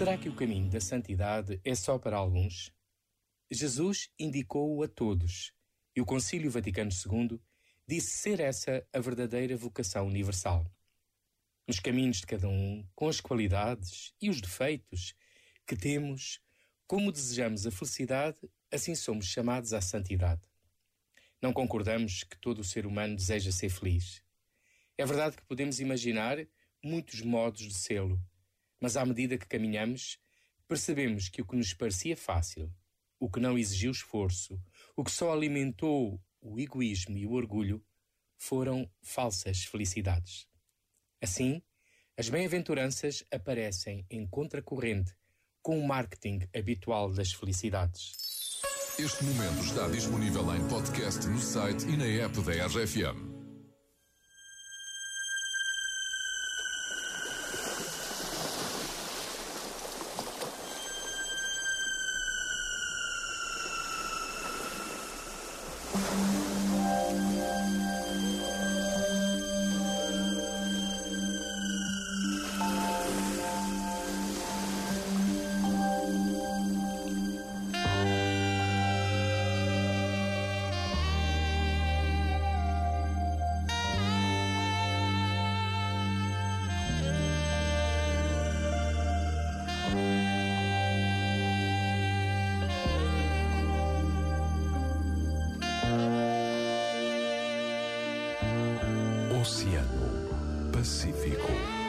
Será que o caminho da santidade é só para alguns? Jesus indicou-o a todos e o Concílio Vaticano II disse ser essa a verdadeira vocação universal. Nos caminhos de cada um, com as qualidades e os defeitos que temos, como desejamos a felicidade, assim somos chamados à santidade. Não concordamos que todo o ser humano deseja ser feliz. É verdade que podemos imaginar muitos modos de sê-lo, mas à medida que caminhamos, percebemos que o que nos parecia fácil, o que não exigiu esforço, o que só alimentou o egoísmo e o orgulho, foram falsas felicidades. Assim, as bem-aventuranças aparecem em contracorrente com o marketing habitual das felicidades. Este momento está disponível em podcast no site e na app da RFM. Oceano Pacífico.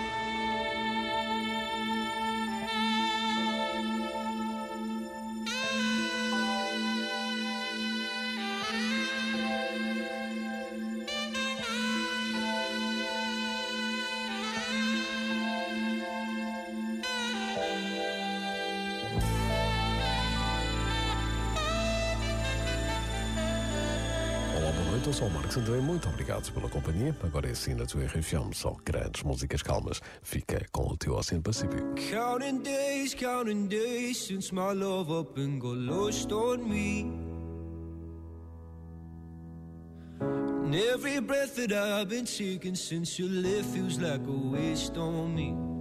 Boa noite. Eu sou o Marcos André. Muito obrigado pela companhia. Agora é assim na tua RFM. Só grandes músicas calmas. Fica com o teu Oceano Pacífico. Counting days, counting days since my love up and got lost on me. And every breath that I've been taking since you left feels like a waste on me.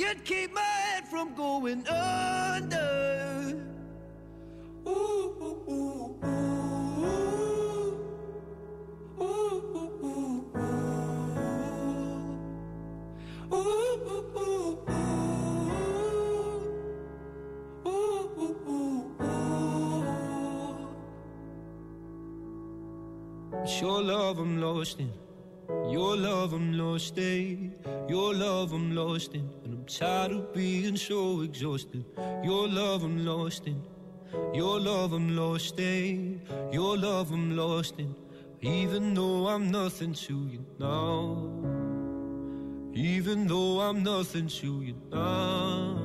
you'd keep my head from going under. Ooh, ooh, ooh, ooh. Ooh, ooh, ooh, ooh. Ooh, ooh, your love I'm lost in. Your love I'm lost in. Your love I'm lost in. Tired of being so exhausted. Your love I'm lost in. Your love I'm lost in. Your love I'm lost in. Even though I'm nothing to you now. Even though I'm nothing to you now.